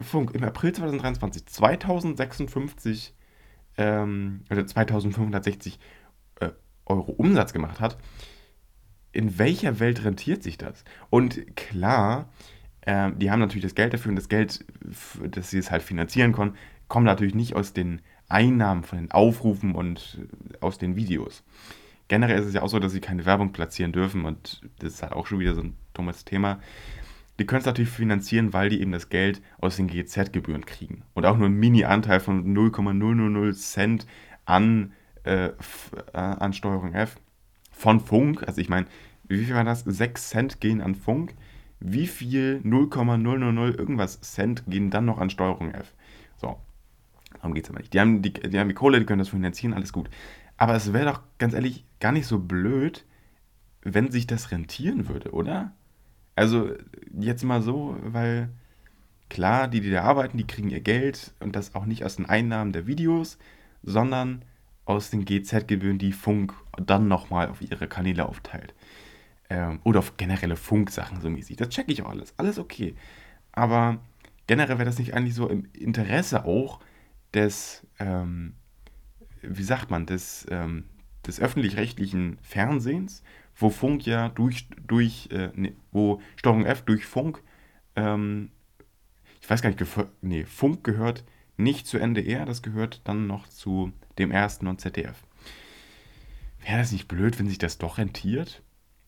Funk im April 2023 2056 ähm, oder 2560 äh, Euro Umsatz gemacht hat, in welcher Welt rentiert sich das? Und klar, äh, die haben natürlich das Geld dafür und das Geld, dass sie es halt finanzieren können, kommt natürlich nicht aus den Einnahmen von den Aufrufen und aus den Videos. Generell ist es ja auch so, dass sie keine Werbung platzieren dürfen und das ist halt auch schon wieder so ein dummes Thema. Die können es natürlich finanzieren, weil die eben das Geld aus den GZ-Gebühren kriegen. Und auch nur einen Mini-Anteil von 0,000 Cent an, äh, äh, an Steuerung F von Funk. Also ich meine, wie viel war das? 6 Cent gehen an Funk. Wie viel 0,000 irgendwas Cent gehen dann noch an Steuerung F? So, darum geht es aber nicht. Die haben die, die haben die Kohle, die können das finanzieren, alles gut. Aber es wäre doch ganz ehrlich gar nicht so blöd, wenn sich das rentieren würde, oder? Also jetzt mal so, weil klar, die, die da arbeiten, die kriegen ihr Geld und das auch nicht aus den Einnahmen der Videos, sondern aus den GZ-Gebühren, die Funk dann nochmal auf ihre Kanäle aufteilt. Ähm, oder auf generelle Funksachen so mäßig. Das checke ich auch alles. Alles okay. Aber generell wäre das nicht eigentlich so im Interesse auch des, ähm, wie sagt man, des, ähm, des öffentlich-rechtlichen Fernsehens wo Funk ja durch, durch äh, nee, wo Steuerung F durch Funk, ähm, ich weiß gar nicht, nee, Funk gehört nicht zu NDR, das gehört dann noch zu dem ersten und ZDF. Wäre das nicht blöd, wenn sich das doch rentiert?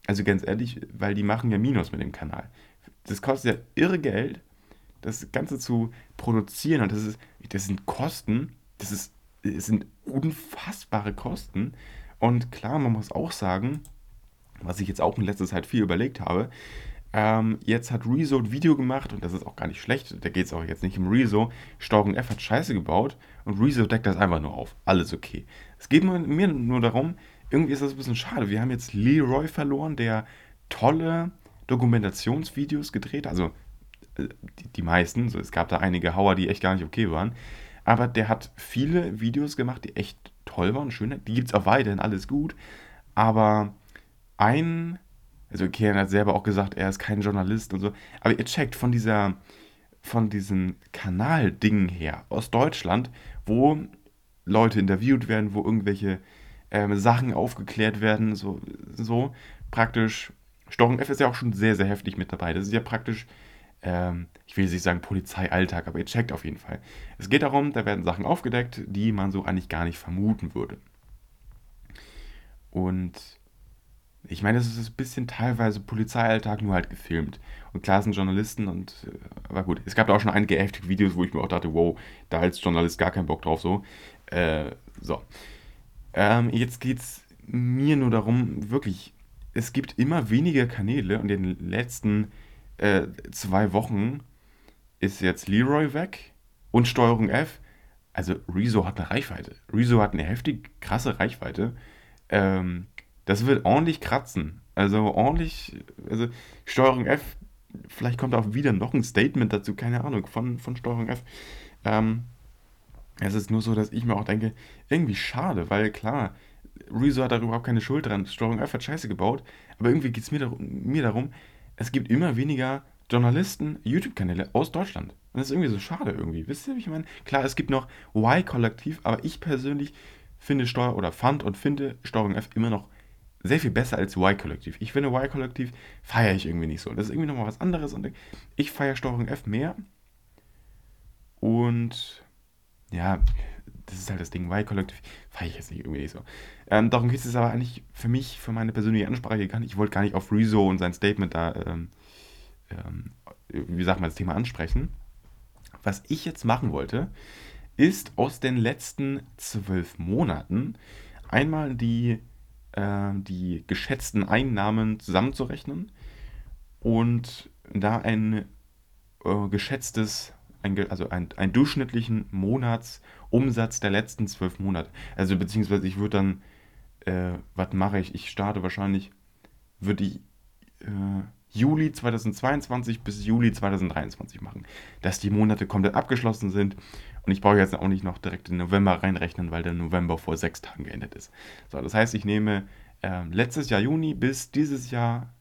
Also ganz ehrlich, weil die machen ja Minus mit dem Kanal. Das kostet ja irre Geld, das Ganze zu produzieren und das ist, das sind Kosten, das ist, sind unfassbare Kosten. Und klar, man muss auch sagen, was ich jetzt auch in letzter Zeit viel überlegt habe. Ähm, jetzt hat Rezo ein Video gemacht und das ist auch gar nicht schlecht. Da geht es auch jetzt nicht um Rezo. Steuerung F hat Scheiße gebaut und Rezo deckt das einfach nur auf. Alles okay. Es geht mir nur darum, irgendwie ist das ein bisschen schade. Wir haben jetzt Leroy verloren, der tolle Dokumentationsvideos gedreht, also äh, die, die meisten, so, es gab da einige Hauer, die echt gar nicht okay waren, aber der hat viele Videos gemacht, die echt toll waren, schön, die gibt es auch weiterhin, alles gut, aber ein, also Kian hat selber auch gesagt, er ist kein Journalist und so, aber ihr checkt von dieser, von diesem Kanalding her aus Deutschland, wo Leute interviewt werden, wo irgendwelche ähm, Sachen aufgeklärt werden, so, so praktisch. Steuerung F ist ja auch schon sehr, sehr heftig mit dabei. Das ist ja praktisch, ähm, ich will nicht sagen Polizeialltag, aber ihr checkt auf jeden Fall. Es geht darum, da werden Sachen aufgedeckt, die man so eigentlich gar nicht vermuten würde. Und ich meine, es ist ein bisschen teilweise Polizeialltag, nur halt gefilmt. Und klar sind Journalisten und, äh, aber gut, es gab da auch schon einige heftige Videos, wo ich mir auch dachte, wow, da als Journalist gar keinen Bock drauf, so. Äh, so. Ähm, jetzt geht es mir nur darum, wirklich, es gibt immer weniger Kanäle und in den letzten äh, zwei Wochen ist jetzt Leroy weg und Steuerung F. Also Rezo hat eine Reichweite. Rezo hat eine heftig krasse Reichweite. Ähm, das wird ordentlich kratzen. Also ordentlich, also Steuerung F, vielleicht kommt auch wieder noch ein Statement dazu, keine Ahnung, von, von Steuerung F. Ähm, es ist nur so, dass ich mir auch denke, irgendwie schade, weil klar, Rezo hat da überhaupt keine Schuld dran. Steuerung F hat Scheiße gebaut, aber irgendwie geht es mir, mir darum, es gibt immer weniger Journalisten, YouTube-Kanäle aus Deutschland. Und das ist irgendwie so schade irgendwie. Wisst ihr, wie ich meine? Klar, es gibt noch Y-Kollektiv, aber ich persönlich finde Steuer oder fand und finde Steuerung F immer noch sehr viel besser als Y-Kollektiv. Ich finde Y-Kollektiv feiere ich irgendwie nicht so. Das ist irgendwie nochmal was anderes und ich feiere Steuerung F mehr. Und ja, das ist halt das Ding. Y-Kollektiv feiere ich jetzt nicht irgendwie nicht so. Ähm, darum geht es aber eigentlich für mich, für meine persönliche Ansprache gegangen. Ich wollte gar nicht auf Rezo und sein Statement da, ähm, ähm, wie sagt man, das Thema ansprechen. Was ich jetzt machen wollte, ist aus den letzten zwölf Monaten einmal die äh, die geschätzten Einnahmen zusammenzurechnen und da ein äh, geschätztes ein, also einen, einen durchschnittlichen Monatsumsatz der letzten zwölf Monate. Also beziehungsweise ich würde dann, äh, was mache ich? Ich starte wahrscheinlich, würde ich äh, Juli 2022 bis Juli 2023 machen, dass die Monate komplett abgeschlossen sind. Und ich brauche jetzt auch nicht noch direkt den November reinrechnen, weil der November vor sechs Tagen geendet ist. So, das heißt, ich nehme äh, letztes Jahr Juni bis dieses Jahr,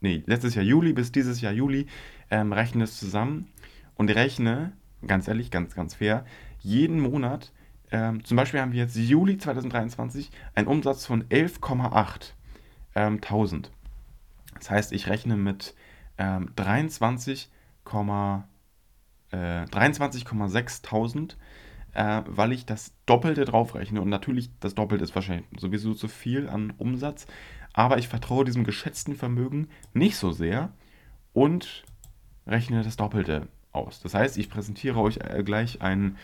nee, letztes Jahr Juli bis dieses Jahr Juli, ähm, rechne es zusammen und rechne, ganz ehrlich, ganz, ganz fair, jeden Monat, ähm, zum Beispiel haben wir jetzt Juli 2023 einen Umsatz von 11,8 ähm, Das heißt, ich rechne mit ähm, 23,6 äh, 23,6 äh, weil ich das Doppelte draufrechne. Und natürlich, das Doppelte ist wahrscheinlich sowieso zu viel an Umsatz. Aber ich vertraue diesem geschätzten Vermögen nicht so sehr und rechne das Doppelte aus. Das heißt, ich präsentiere euch äh, gleich einen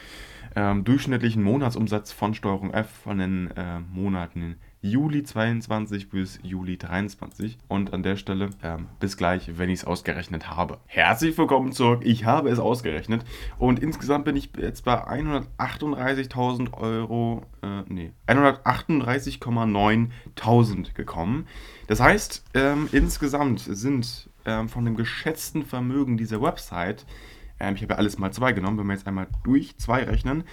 ähm, durchschnittlichen Monatsumsatz von Steuerung F von den äh, Monaten Juli 22 bis Juli 23. Und an der Stelle ähm, bis gleich, wenn ich es ausgerechnet habe. Herzlich willkommen zurück. Ich habe es ausgerechnet. Und insgesamt bin ich jetzt bei 138.000 Euro, äh, nee, 138,9.000 gekommen. Das heißt, ähm, insgesamt sind ähm, von dem geschätzten Vermögen dieser Website, ähm, ich habe ja alles mal zwei genommen, wenn wir jetzt einmal durch zwei rechnen,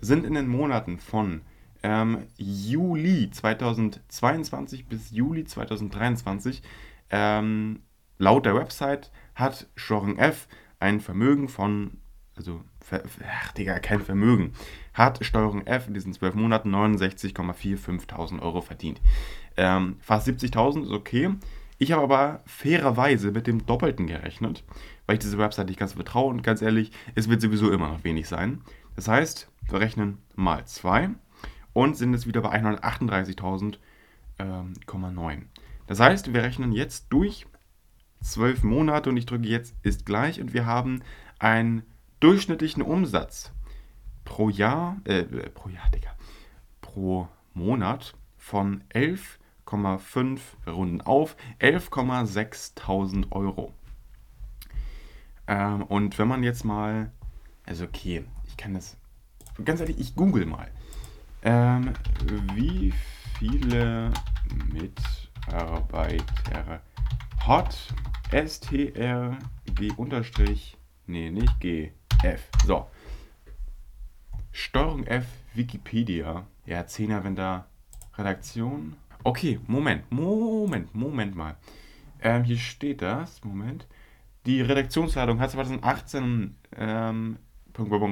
sind in den Monaten von ähm, Juli 2022 bis Juli 2023. Ähm, laut der Website hat Shoring F ein Vermögen von, also, ach Digga, kein Vermögen, hat Steuerung F in diesen zwölf Monaten 69,45.000 Euro verdient. Ähm, fast 70.000 ist okay. Ich habe aber fairerweise mit dem Doppelten gerechnet, weil ich diese Website nicht ganz vertraue und ganz ehrlich, es wird sowieso immer noch wenig sein. Das heißt, wir rechnen mal 2 und sind jetzt wieder bei 138.000,9. Ähm, das heißt, wir rechnen jetzt durch 12 Monate und ich drücke jetzt ist gleich und wir haben einen durchschnittlichen Umsatz pro Jahr, äh, pro Jahr, Digga, pro Monat von 11,5, Runden auf, 11,6.000 Euro. Ähm, und wenn man jetzt mal, also okay, ich kann das, ganz ehrlich, ich google mal. Ähm, wie viele Mitarbeiter hat STRG unterstrich, nee, nicht G, F. So. Steuerung F, Wikipedia. Ja, 10er, wenn da Redaktion. Okay, Moment, Moment, Moment mal. Ähm, hier steht das, Moment. Die Redaktionsleitung hat 2018 ähm,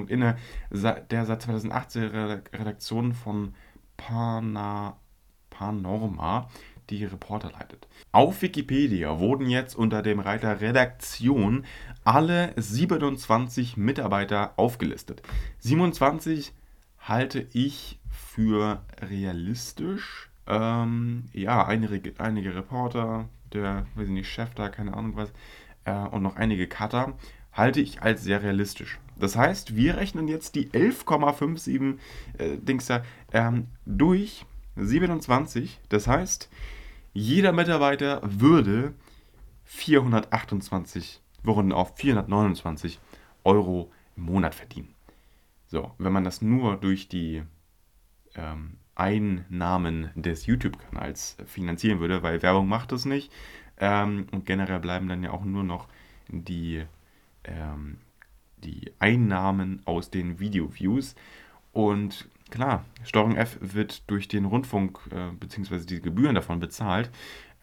inne, der seit 2018 Redaktion von Pana, Panorma die Reporter leitet. Auf Wikipedia wurden jetzt unter dem Reiter Redaktion alle 27 Mitarbeiter aufgelistet. 27 halte ich für realistisch. Ähm, ja, einige, einige Reporter, der, weiß ich nicht, Chef da, keine Ahnung was, äh, und noch einige Cutter halte ich als sehr realistisch. Das heißt, wir rechnen jetzt die 11,57 äh, Dings da ähm, durch 27. Das heißt, jeder Mitarbeiter würde 428, wir runden auf 429 Euro im Monat verdienen. So, wenn man das nur durch die ähm, Einnahmen des YouTube-Kanals finanzieren würde, weil Werbung macht das nicht. Ähm, und generell bleiben dann ja auch nur noch die ähm, die Einnahmen aus den Video-Views. Und klar, Steuerung F wird durch den Rundfunk äh, bzw. die Gebühren davon bezahlt.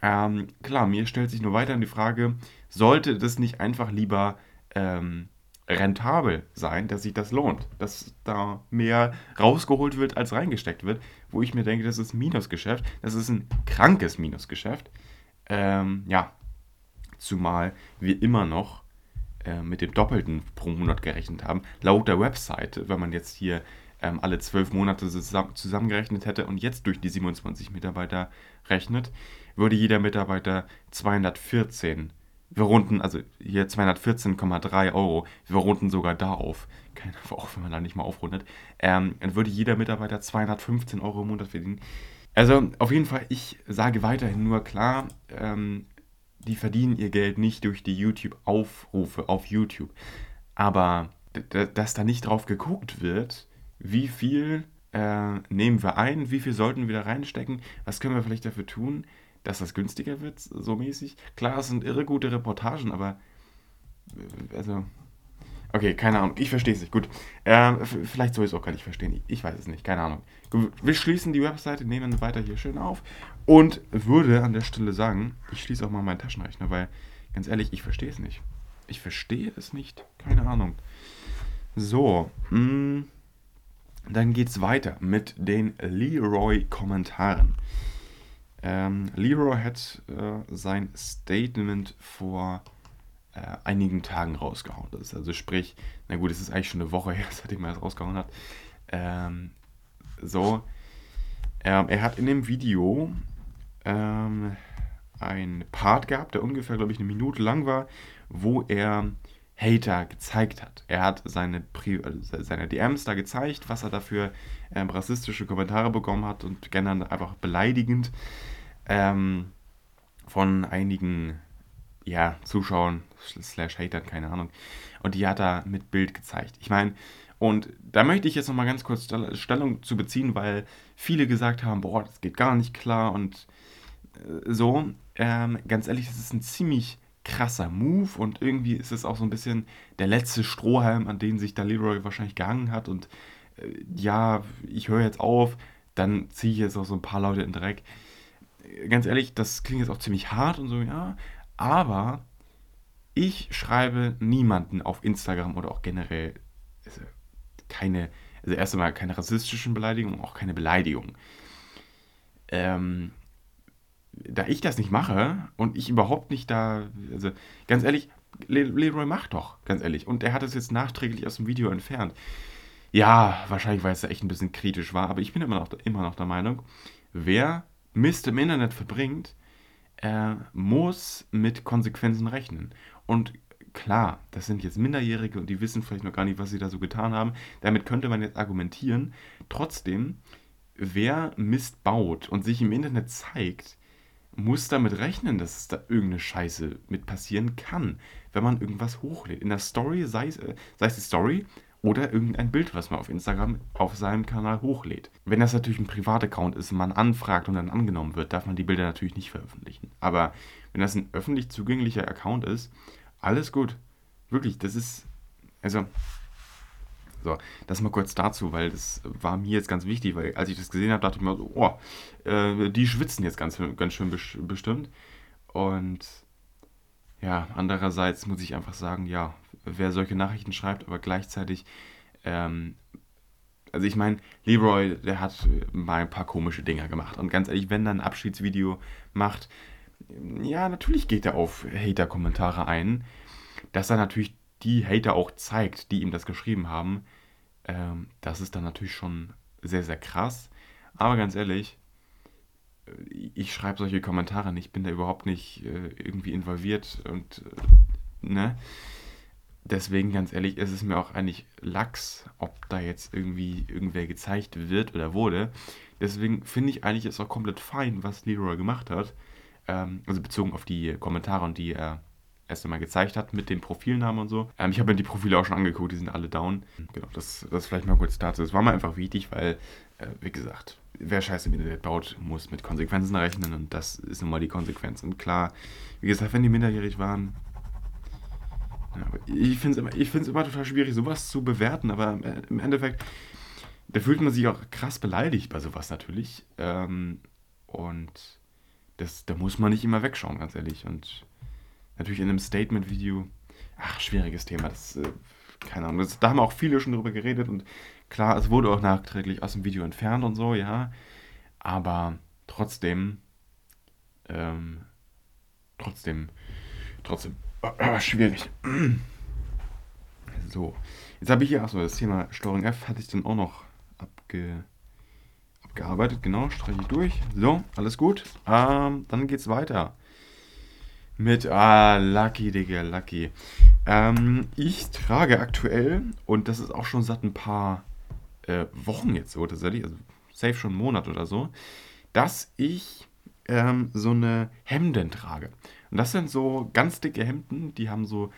Ähm, klar, mir stellt sich nur weiterhin die Frage, sollte das nicht einfach lieber ähm, rentabel sein, dass sich das lohnt, dass da mehr rausgeholt wird, als reingesteckt wird, wo ich mir denke, das ist ein Minusgeschäft, das ist ein krankes Minusgeschäft. Ähm, ja, zumal wir immer noch äh, mit dem Doppelten pro Monat gerechnet haben. Laut der Webseite, wenn man jetzt hier ähm, alle zwölf Monate zusammen, zusammengerechnet hätte und jetzt durch die 27 Mitarbeiter rechnet, würde jeder Mitarbeiter 214 wir runden, also hier 214,3 Euro. Wir runden sogar da auf. Keine, auch wenn man da nicht mal aufrundet. Ähm, dann würde jeder Mitarbeiter 215 Euro im Monat verdienen. Also auf jeden Fall, ich sage weiterhin nur klar, ähm, die verdienen ihr Geld nicht durch die YouTube-Aufrufe auf YouTube. Aber dass da nicht drauf geguckt wird, wie viel äh, nehmen wir ein, wie viel sollten wir da reinstecken, was können wir vielleicht dafür tun, dass das günstiger wird, so mäßig. Klar, es sind irre gute Reportagen, aber äh, also Okay, keine Ahnung. Ich verstehe es nicht. Gut. Äh, vielleicht soll ich es auch gar nicht verstehen. Ich weiß es nicht. Keine Ahnung. Wir schließen die Webseite, nehmen weiter hier schön auf und würde an der Stelle sagen, ich schließe auch mal meinen Taschenrechner, weil ganz ehrlich, ich verstehe es nicht. Ich verstehe es nicht. Keine Ahnung. So. Mh, hm, dann es weiter mit den Leroy-Kommentaren. Ähm, Leroy hat äh, sein Statement vor äh, einigen Tagen rausgehauen ist. Also sprich, na gut, es ist eigentlich schon eine Woche her, seitdem er das rausgehauen hat. Ähm, so, ähm, er hat in dem Video ähm, ein Part gehabt, der ungefähr, glaube ich, eine Minute lang war, wo er Hater gezeigt hat. Er hat seine, Pri also seine DMs da gezeigt, was er dafür ähm, rassistische Kommentare bekommen hat und generell einfach beleidigend ähm, von einigen ja, Zuschauern, slash Hatern, keine Ahnung. Und die hat er mit Bild gezeigt. Ich meine, und da möchte ich jetzt nochmal ganz kurz Stellung zu beziehen, weil viele gesagt haben, boah, das geht gar nicht klar und äh, so. Ähm, ganz ehrlich, das ist ein ziemlich krasser Move und irgendwie ist es auch so ein bisschen der letzte Strohhalm, an den sich da Leroy wahrscheinlich gehangen hat und äh, ja, ich höre jetzt auf, dann ziehe ich jetzt auch so ein paar Leute in den Dreck. Ganz ehrlich, das klingt jetzt auch ziemlich hart und so, ja, aber ich schreibe niemanden auf Instagram oder auch generell also keine, also erst einmal keine rassistischen Beleidigungen, auch keine Beleidigungen. Ähm, da ich das nicht mache und ich überhaupt nicht da, also ganz ehrlich, Le Leroy macht doch, ganz ehrlich. Und er hat es jetzt nachträglich aus dem Video entfernt. Ja, wahrscheinlich, weil es da echt ein bisschen kritisch war, aber ich bin immer noch, immer noch der Meinung, wer Mist im Internet verbringt, er muss mit Konsequenzen rechnen. Und klar, das sind jetzt Minderjährige und die wissen vielleicht noch gar nicht, was sie da so getan haben. Damit könnte man jetzt argumentieren. Trotzdem, wer Mist baut und sich im Internet zeigt, muss damit rechnen, dass es da irgendeine Scheiße mit passieren kann, wenn man irgendwas hochlädt. In der Story, sei es, äh, sei es die Story oder irgendein Bild, was man auf Instagram auf seinem Kanal hochlädt. Wenn das natürlich ein Privataccount ist und man anfragt und dann angenommen wird, darf man die Bilder natürlich nicht veröffentlichen. Aber wenn das ein öffentlich zugänglicher Account ist, alles gut. Wirklich, das ist. Also. So, das mal kurz dazu, weil das war mir jetzt ganz wichtig, weil als ich das gesehen habe, dachte ich mir so, oh, äh, die schwitzen jetzt ganz, ganz schön bestimmt. Und ja, andererseits muss ich einfach sagen, ja, wer solche Nachrichten schreibt, aber gleichzeitig, ähm, also ich meine, Leroy, der hat mal ein paar komische Dinger gemacht. Und ganz ehrlich, wenn er ein Abschiedsvideo macht, ja, natürlich geht er auf Hater-Kommentare ein. Dass er natürlich die Hater auch zeigt, die ihm das geschrieben haben, ähm, das ist dann natürlich schon sehr, sehr krass. Aber ganz ehrlich, ich schreibe solche Kommentare nicht, bin da überhaupt nicht äh, irgendwie involviert und äh, ne? Deswegen, ganz ehrlich, ist es mir auch eigentlich Lachs, ob da jetzt irgendwie irgendwer gezeigt wird oder wurde. Deswegen finde ich eigentlich ist auch komplett fein, was Leroy gemacht hat. Ähm, also bezogen auf die Kommentare und die er erst einmal gezeigt hat mit den Profilnamen und so. Ähm, ich habe mir die Profile auch schon angeguckt, die sind alle down. Genau, das, das vielleicht mal kurz dazu. Das war mir einfach wichtig, weil, äh, wie gesagt, wer Scheiße im Internet baut, muss mit Konsequenzen rechnen und das ist nun mal die Konsequenz. Und klar, wie gesagt, wenn die minderjährig waren, ich finde es immer, immer total schwierig, sowas zu bewerten, aber im Endeffekt, da fühlt man sich auch krass beleidigt bei sowas natürlich. Ähm, und das, da muss man nicht immer wegschauen, ganz ehrlich. Und natürlich in einem Statement-Video, ach, schwieriges Thema, das, äh, keine Ahnung, das, da haben auch viele schon drüber geredet und klar, es wurde auch nachträglich aus dem Video entfernt und so, ja. Aber trotzdem, ähm, trotzdem, trotzdem, äh, schwierig. So, jetzt habe ich hier, achso, das Thema Steuerung F hatte ich dann auch noch abge, abgearbeitet. Genau, streiche ich durch. So, alles gut. Ähm, dann geht's weiter. Mit, ah, Lucky, Digga, Lucky. Ähm, ich trage aktuell, und das ist auch schon seit ein paar äh, Wochen jetzt so tatsächlich, also safe schon einen Monat oder so, dass ich ähm, so eine Hemden trage. Und das sind so ganz dicke Hemden, die haben so,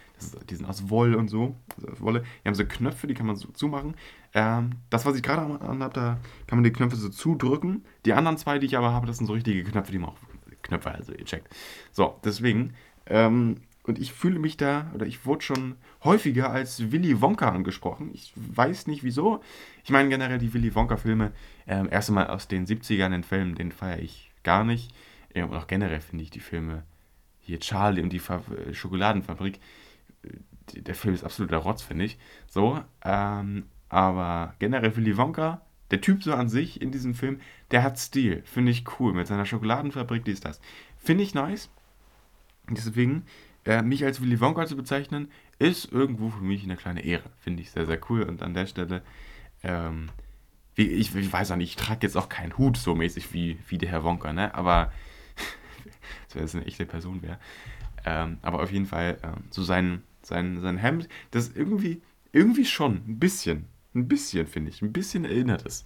die sind aus Woll und so, also aus Wolle. Die haben so Knöpfe, die kann man so zumachen. Ähm, das, was ich gerade anhabe, da kann man die Knöpfe so zudrücken. Die anderen zwei, die ich aber habe, das sind so richtige Knöpfe, die man auch, Knöpfe, also ihr checkt. So, deswegen, ähm, und ich fühle mich da, oder ich wurde schon häufiger als Willy Wonka angesprochen. Ich weiß nicht wieso. Ich meine generell die Willy Wonka-Filme, ähm, erst einmal aus den 70ern, den Film, den feiere ich gar nicht. Und auch generell finde ich die Filme, hier Charlie und die Fa äh, Schokoladenfabrik, äh, der Film ist absoluter Rotz, finde ich. So, ähm, aber generell Willy Wonka, der Typ so an sich in diesem Film, der hat Stil, finde ich cool, mit seiner Schokoladenfabrik, die ist das. Finde ich nice. Deswegen, äh, mich als Willy Wonka zu bezeichnen, ist irgendwo für mich eine kleine Ehre. Finde ich sehr, sehr cool. Und an der Stelle, ähm, wie, ich, ich, weiß auch nicht, ich trage jetzt auch keinen Hut so mäßig wie, wie der Herr Wonka, ne? Aber als wäre es eine echte Person wäre. Ähm, aber auf jeden Fall, ähm, so sein, sein, sein Hemd, das irgendwie, irgendwie schon, ein bisschen, ein bisschen, finde ich, ein bisschen erinnert es.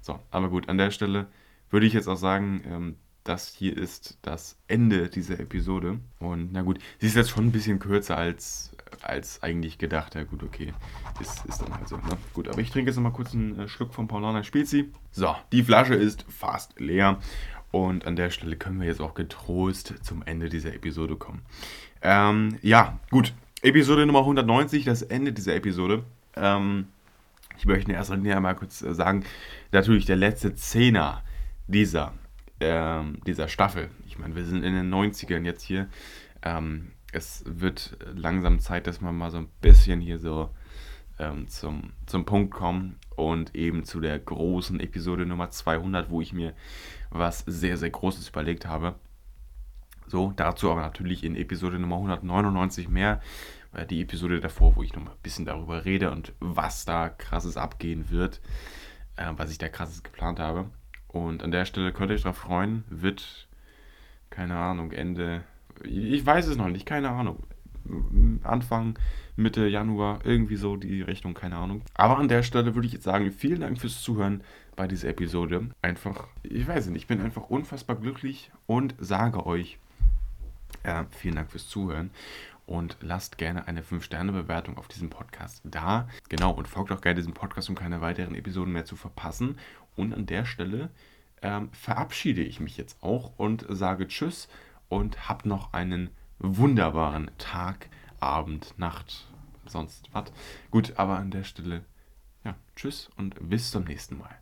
So, aber gut, an der Stelle würde ich jetzt auch sagen, ähm, das hier ist das Ende dieser Episode. Und na gut, sie ist jetzt schon ein bisschen kürzer als, als eigentlich gedacht. Ja gut, okay, ist, ist dann halt so. Ne? Gut, aber ich trinke jetzt nochmal kurz einen äh, Schluck vom Paulaner Spezi. So, die Flasche ist fast leer. Und an der Stelle können wir jetzt auch getrost zum Ende dieser Episode kommen. Ähm, ja, gut. Episode Nummer 190, das Ende dieser Episode. Ähm, ich möchte in erster Linie einmal kurz äh, sagen, natürlich der letzte Zehner dieser, ähm, dieser Staffel. Ich meine, wir sind in den 90ern jetzt hier. Ähm, es wird langsam Zeit, dass man mal so ein bisschen hier so ähm, zum, zum Punkt kommen und eben zu der großen Episode Nummer 200, wo ich mir was sehr, sehr Großes überlegt habe. So, dazu aber natürlich in Episode Nummer 199 mehr. Äh, die Episode davor, wo ich noch mal ein bisschen darüber rede und was da krasses abgehen wird, äh, was ich da krasses geplant habe. Und an der Stelle könnt ihr euch darauf freuen, wird, keine Ahnung, Ende, ich weiß es noch nicht, keine Ahnung. Anfang, Mitte Januar, irgendwie so die Richtung, keine Ahnung. Aber an der Stelle würde ich jetzt sagen, vielen Dank fürs Zuhören bei dieser Episode. Einfach, ich weiß nicht, ich bin einfach unfassbar glücklich und sage euch, ja, vielen Dank fürs Zuhören und lasst gerne eine 5-Sterne-Bewertung auf diesem Podcast da. Genau, und folgt auch gerne diesem Podcast, um keine weiteren Episoden mehr zu verpassen. Und an der Stelle ähm, verabschiede ich mich jetzt auch und sage Tschüss und habt noch einen wunderbaren Tag, Abend, Nacht, sonst was. Gut, aber an der Stelle, ja, tschüss und bis zum nächsten Mal.